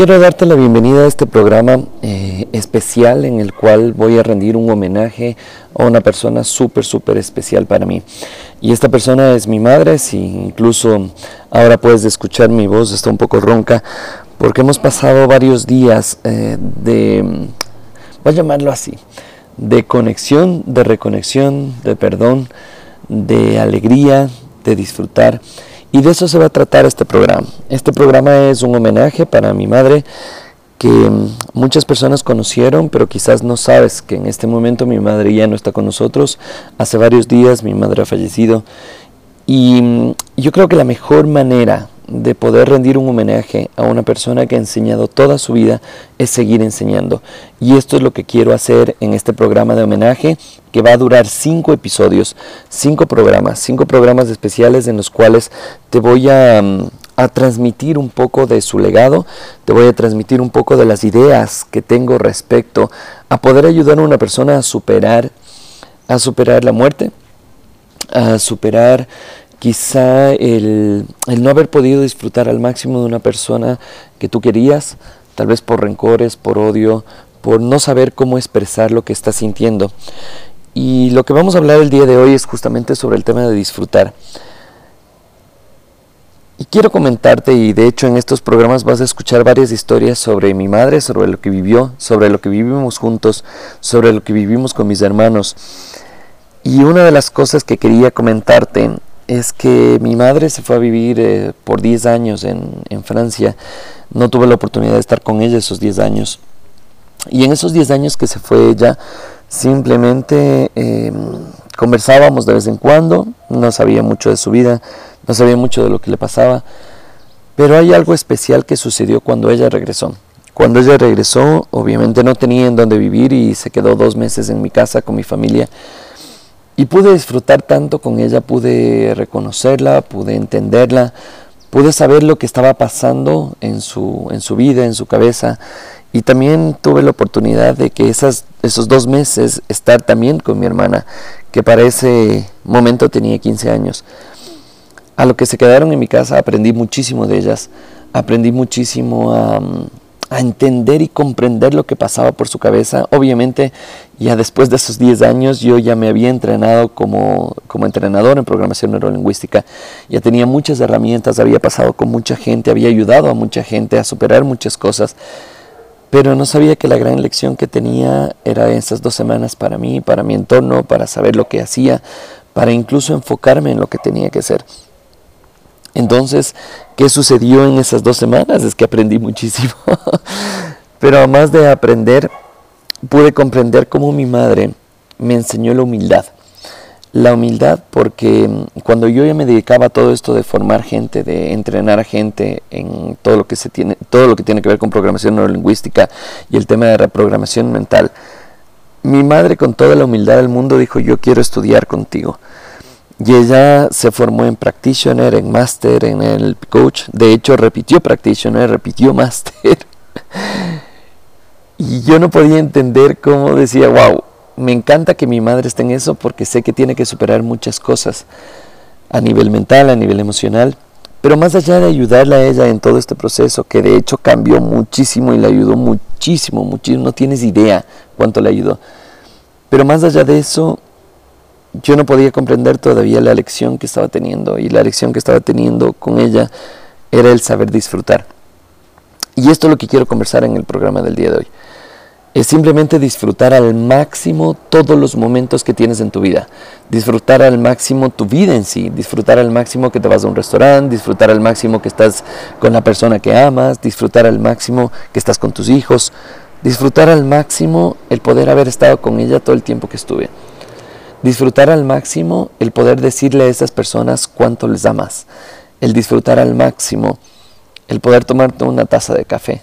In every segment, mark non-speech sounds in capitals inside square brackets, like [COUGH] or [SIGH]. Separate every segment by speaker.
Speaker 1: Quiero darte la bienvenida a este programa eh, especial en el cual voy a rendir un homenaje a una persona súper, súper especial para mí. Y esta persona es mi madre, si incluso ahora puedes escuchar mi voz, está un poco ronca, porque hemos pasado varios días eh, de, voy a llamarlo así, de conexión, de reconexión, de perdón, de alegría, de disfrutar. Y de eso se va a tratar este programa. Este programa es un homenaje para mi madre que mm, muchas personas conocieron, pero quizás no sabes que en este momento mi madre ya no está con nosotros. Hace varios días mi madre ha fallecido. Y mm, yo creo que la mejor manera de poder rendir un homenaje a una persona que ha enseñado toda su vida es seguir enseñando. Y esto es lo que quiero hacer en este programa de homenaje que va a durar cinco episodios, cinco programas, cinco programas especiales en los cuales te voy a, mm, a transmitir un poco de su legado, te voy a transmitir un poco de las ideas que tengo respecto a poder ayudar a una persona a superar, a superar la muerte, a superar quizá el, no haber podido disfrutar al máximo de una persona que tú querías, tal vez por rencores, por odio, por no saber cómo expresar lo que estás sintiendo. Y lo que vamos a hablar el día de hoy es justamente sobre el tema de disfrutar. Y quiero comentarte, y de hecho en estos programas vas a escuchar varias historias sobre mi madre, sobre lo que vivió, sobre lo que vivimos juntos, sobre lo que vivimos con mis hermanos. Y una de las cosas que quería comentarte es que mi madre se fue a vivir eh, por 10 años en, Francia. No tuve la oportunidad de estar con ella esos 10 años. Y en esos 10 años que se fue ella, simplemente em, conversábamos de vez en cuando, no sabía mucho de su vida, no sabía mucho de lo que le pasaba, pero hay algo especial que sucedió cuando ella regresó. Cuando ella regresó, obviamente no tenía en dónde vivir y se quedó dos meses en mi casa con mi familia. Y pude disfrutar tanto con ella, pude reconocerla, pude entenderla, pude saber lo que estaba pasando en su, en su vida, en su cabeza. Y también tuve la oportunidad de que esas, esos dos meses estar también con mi hermana, que para ese momento tenía 15 años. A lo que se quedaron en mi casa aprendí muchísimo de ellas, aprendí muchísimo a, a entender y comprender lo que pasaba por su cabeza. Obviamente, ya después de esos 10 años, yo ya me había entrenado como, como entrenador en programación neurolingüística. Ya tenía muchas herramientas, había pasado con mucha gente, había ayudado a mucha gente a superar muchas cosas. Pero no sabía que la gran lección que tenía era esas dos semanas para mí, para mi entorno, para saber lo que hacía, para incluso enfocarme en lo que tenía que hacer. Entonces, ¿qué sucedió en esas dos semanas? Es que aprendí muchísimo. [LAUGHS] Pero además de aprender, pude comprender cómo mi madre me enseñó la humildad. La humildad porque mm, cuando yo ya me dedicaba a todo esto de formar gente, de entrenar a gente en todo lo que se tiene, todo lo que tiene que ver con programación neurolingüística y el tema de reprogramación mental, mi madre con toda la humildad del mundo dijo, "Yo quiero estudiar contigo." Y ella se formó en practitioner, en master, en el coach. De hecho, repitió practitioner, repitió [LAUGHS] master. y yo no podía entender cómo decía, wow, me encanta que mi madre esté en eso porque sé que tiene que superar muchas cosas a nivel mental, a nivel emocional. Pero más allá de ayudarla a ella en todo este proceso, que de hecho cambió muchísimo y le ayudó muchísimo, muchísimo, no tienes idea cuánto le ayudó. Pero más allá de eso, yo no podía comprender todavía la lección que estaba teniendo y la lección que estaba teniendo con ella era el saber disfrutar. Y esto es lo que quiero conversar en el programa del día de hoy. Es simplemente disfrutar al máximo todos los momentos que tienes en tu vida. Disfrutar al máximo tu vida en sí. Disfrutar al máximo que te vas a un restaurante. Disfrutar al máximo que estás con la persona que amas. Disfrutar al máximo que estás con tus hijos. Disfrutar al máximo el poder haber estado con ella todo el tiempo que estuve. Disfrutar al máximo el poder decirle a esas personas cuánto les amas. El disfrutar al máximo el poder tomarte una taza de café.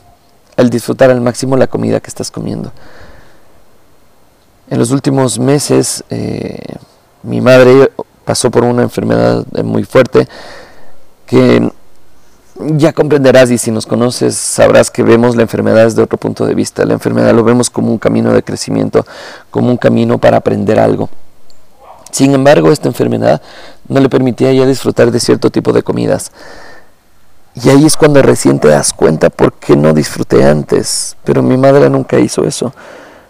Speaker 1: El disfrutar al máximo la comida que estás comiendo. En los últimos meses eh, mi madre pasó por una enfermedad muy fuerte que ya comprenderás y si nos conoces sabrás que vemos la enfermedad desde otro punto de vista. La enfermedad lo vemos como un camino de crecimiento, como un camino para aprender algo. Sin embargo, esta enfermedad no le permitía ya disfrutar de cierto tipo de comidas. Y ahí es cuando recién te das cuenta por qué no disfruté antes. Pero mi madre nunca hizo eso.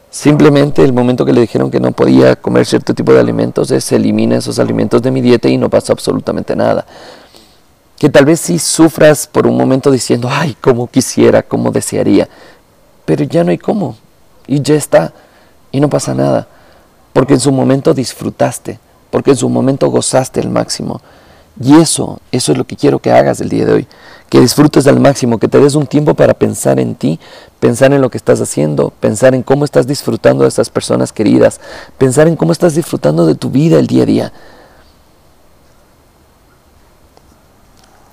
Speaker 1: Simplemente el momento que le dijeron que no podía comer cierto tipo de alimentos, se elimina esos alimentos de mi dieta y no pasa absolutamente nada. Que tal vez sí sufras por un momento diciendo, ay, cómo quisiera, cómo desearía. Pero ya no hay cómo. Y ya está. Y no pasa nada. Porque en su momento disfrutaste. Porque en su momento gozaste al máximo. Y eso, eso es lo que quiero que hagas el día de hoy. Que disfrutes al máximo, que te des un tiempo para pensar en ti, pensar en lo que estás haciendo, pensar en cómo estás disfrutando de estas personas queridas, pensar en cómo estás disfrutando de tu vida el día a día.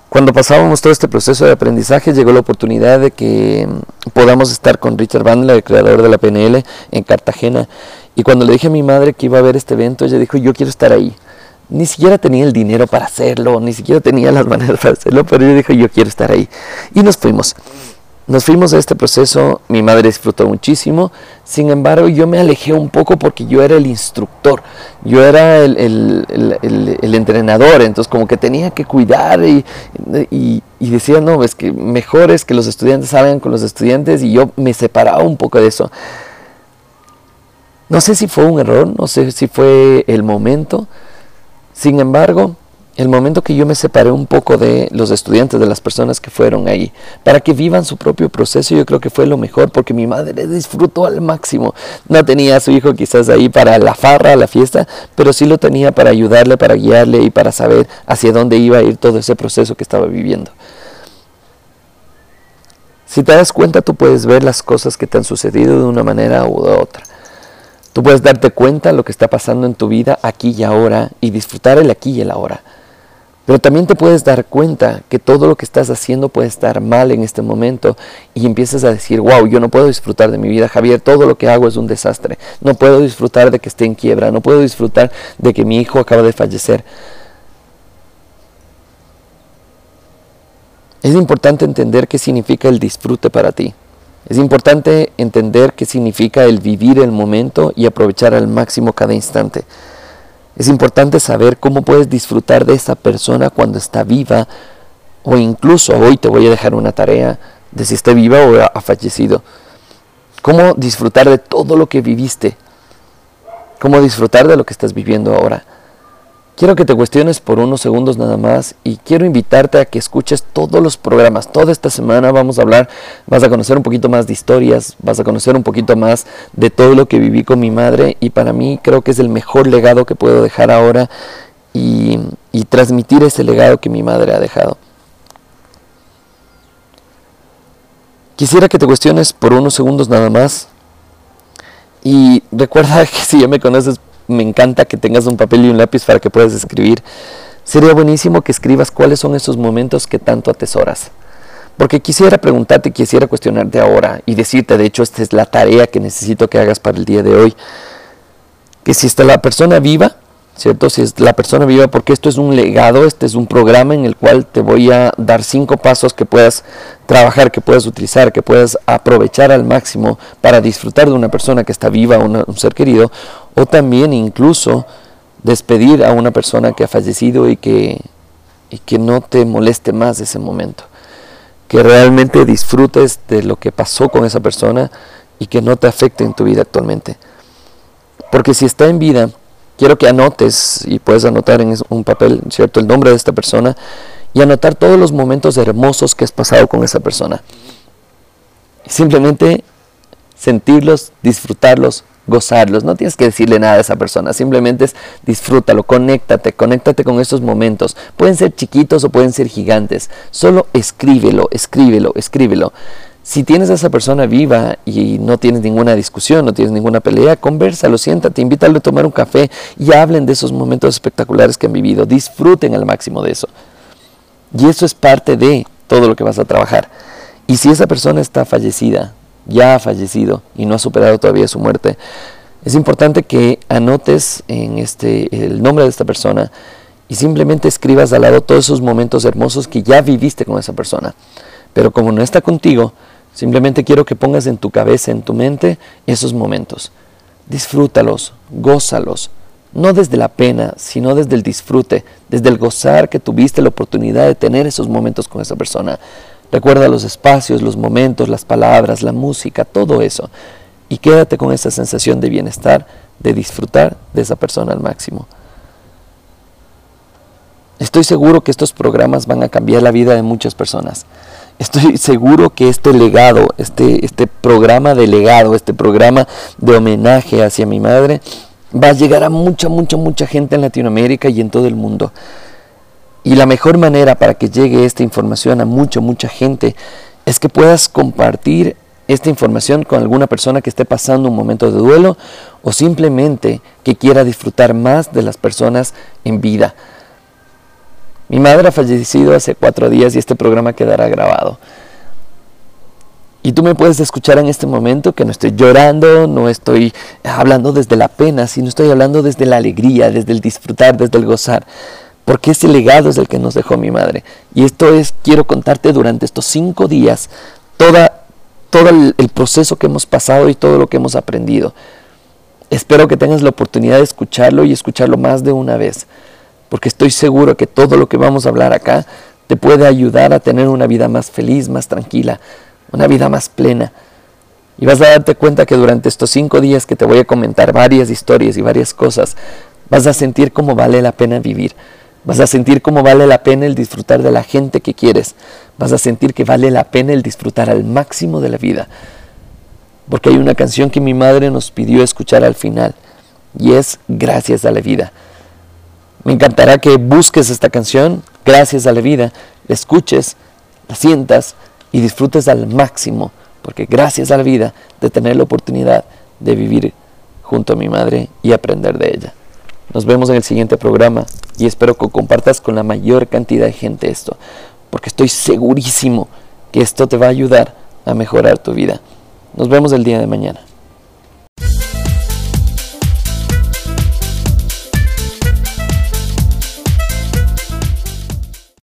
Speaker 1: Cuando pasábamos todo este proceso de aprendizaje, llegó la oportunidad de que podamos estar con Richard Bandler, el creador de la PNL, en Cartagena. Y cuando le dije a mi madre que iba a ver este evento, ella dijo, yo quiero estar ahí ni siquiera tenía el dinero para hacerlo, ni siquiera tenía las maneras para hacerlo, pero yo dije, yo quiero estar ahí. Y nos fuimos. Nos fuimos a este proceso, mi madre disfrutó muchísimo, sin embargo yo me alejé un poco porque yo era el instructor, yo era el, entrenador, entonces como que tenía que cuidar y, y, y, decía, no, es que mejor es que los estudiantes salgan con los estudiantes y yo me separaba un poco de eso. No sé si fue un error, no sé si fue el momento, sin embargo, el momento que yo me separé un poco de los estudiantes, de las personas que fueron ahí, para que vivan su propio proceso, yo creo que fue lo mejor, porque mi madre disfrutó al máximo. No tenía a su hijo quizás ahí para la farra, la fiesta, pero sí lo tenía para ayudarle, para guiarle y para saber hacia dónde iba a ir todo ese proceso que estaba viviendo. Si te das cuenta, tú puedes ver las cosas que te han sucedido de una manera u otra. Tú puedes darte cuenta de lo que está pasando en tu vida aquí y ahora y disfrutar el aquí y el ahora. Pero también te puedes dar cuenta que todo lo que estás haciendo puede estar mal en este momento y empiezas a decir, wow, yo no puedo disfrutar de mi vida, Javier, todo lo que hago es un desastre. No puedo disfrutar de que esté en quiebra, no puedo disfrutar de que mi hijo acaba de fallecer. Es importante entender qué significa el disfrute para ti. Es importante entender qué significa el vivir el momento y aprovechar al máximo cada instante. Es importante saber cómo puedes disfrutar de esa persona cuando está viva o incluso hoy te voy a dejar una tarea de si está viva o ha fallecido. Cómo disfrutar de todo lo que viviste. Cómo disfrutar de lo que estás viviendo ahora. Quiero que te cuestiones por unos segundos nada más y quiero invitarte a que escuches todos los programas. Toda esta semana vamos a hablar, vas a conocer un poquito más de historias, vas a conocer un poquito más de todo lo que viví con mi madre y para mí creo que es el mejor legado que puedo dejar ahora y, y transmitir ese legado que mi madre ha dejado. Quisiera que te cuestiones por unos segundos nada más y recuerda [LAUGHS] que si ya me conoces me encanta que tengas un papel y un lápiz para que puedas escribir. Sería buenísimo que escribas cuáles son esos momentos que tanto atesoras. Porque quisiera preguntarte, quisiera cuestionarte ahora y decirte, de hecho, esta es la tarea que necesito que hagas para el día de hoy. Que si está la persona viva, ¿cierto? Si es la persona viva, porque esto es un legado, este es un programa en el cual te voy a dar cinco pasos que puedas trabajar, que puedas utilizar, que puedas aprovechar al máximo para disfrutar de una persona que está viva, un ser querido, o también incluso despedir a una persona que ha fallecido y que, y que no te moleste más ese momento. Que realmente disfrutes de lo que pasó con esa persona y que no te afecte en tu vida actualmente. Porque si está en vida, quiero que anotes, y puedes anotar en un papel, ¿cierto?, el nombre de esta persona y anotar todos los momentos hermosos que has pasado con esa persona. simplemente sentirlos, disfrutarlos, gozarlos. No tienes que decirle nada a esa persona, simplemente es disfrútalo, conéctate, conéctate con esos momentos. Pueden ser chiquitos o pueden ser gigantes. Solo escríbelo, escríbelo, escríbelo. Si tienes a esa persona viva y no tienes ninguna discusión, no tienes ninguna pelea, conversalo, siéntate, invítalo a tomar un café y hablen de esos momentos espectaculares que han vivido. Disfruten al máximo de eso. Y eso es parte de todo lo que vas a trabajar. Y si esa persona está fallecida, ya ha fallecido y no ha superado todavía su muerte, es importante que anotes en este el nombre de esta persona y simplemente escribas al lado todos esos momentos hermosos que ya viviste con esa persona. Pero como no está contigo, Simplemente quiero que pongas en tu cabeza, en tu mente, esos momentos. Disfrútalos, gózalos, no desde la pena, sino desde el disfrute, desde el gozar que tuviste la oportunidad de tener esos momentos con esa persona. Recuerda los espacios, los momentos, las palabras, la música, todo eso. Y quédate con esa sensación de bienestar, de disfrutar de esa persona al máximo. Estoy seguro que estos programas van a cambiar la vida de muchas personas. Estoy seguro que este legado, este, este programa de legado, este programa de homenaje hacia mi madre, va a llegar a mucha, mucha, mucha gente en Latinoamérica y en todo el mundo. Y la mejor manera para que llegue esta información a mucha, mucha gente es que puedas compartir esta información con alguna persona que esté pasando un momento de duelo o simplemente que quiera disfrutar más de las personas en vida. Mi madre ha fallecido hace cuatro días y este programa quedará grabado. Y tú me puedes escuchar en este momento que no estoy llorando, no estoy hablando desde la pena, sino estoy hablando desde la alegría, desde el disfrutar, desde el gozar. Porque ese legado es el que nos dejó mi madre. Y esto es, quiero contarte durante estos cinco días, toda, todo el, el proceso que hemos pasado y todo lo que hemos aprendido. Espero que tengas la oportunidad de escucharlo y escucharlo más de una vez. Porque estoy seguro que todo lo que vamos a hablar acá te puede ayudar a tener una vida más feliz, más tranquila, una vida más plena. Y vas a darte cuenta que durante estos cinco días que te voy a comentar varias historias y varias cosas, vas a sentir cómo vale la pena vivir. Vas a sentir cómo vale la pena el disfrutar de la gente que quieres. Vas a sentir que vale la pena el disfrutar al máximo de la vida. Porque hay una canción que mi madre nos pidió escuchar al final y es Gracias a la vida. Me encantará que busques esta canción, Gracias a la vida, la escuches, la sientas y disfrutes al máximo, porque gracias a la vida de tener la oportunidad de vivir junto a mi madre y aprender de ella. Nos vemos en el siguiente programa y espero que compartas con la mayor cantidad de gente esto, porque estoy segurísimo que esto te va a ayudar a mejorar tu vida. Nos vemos el día de mañana.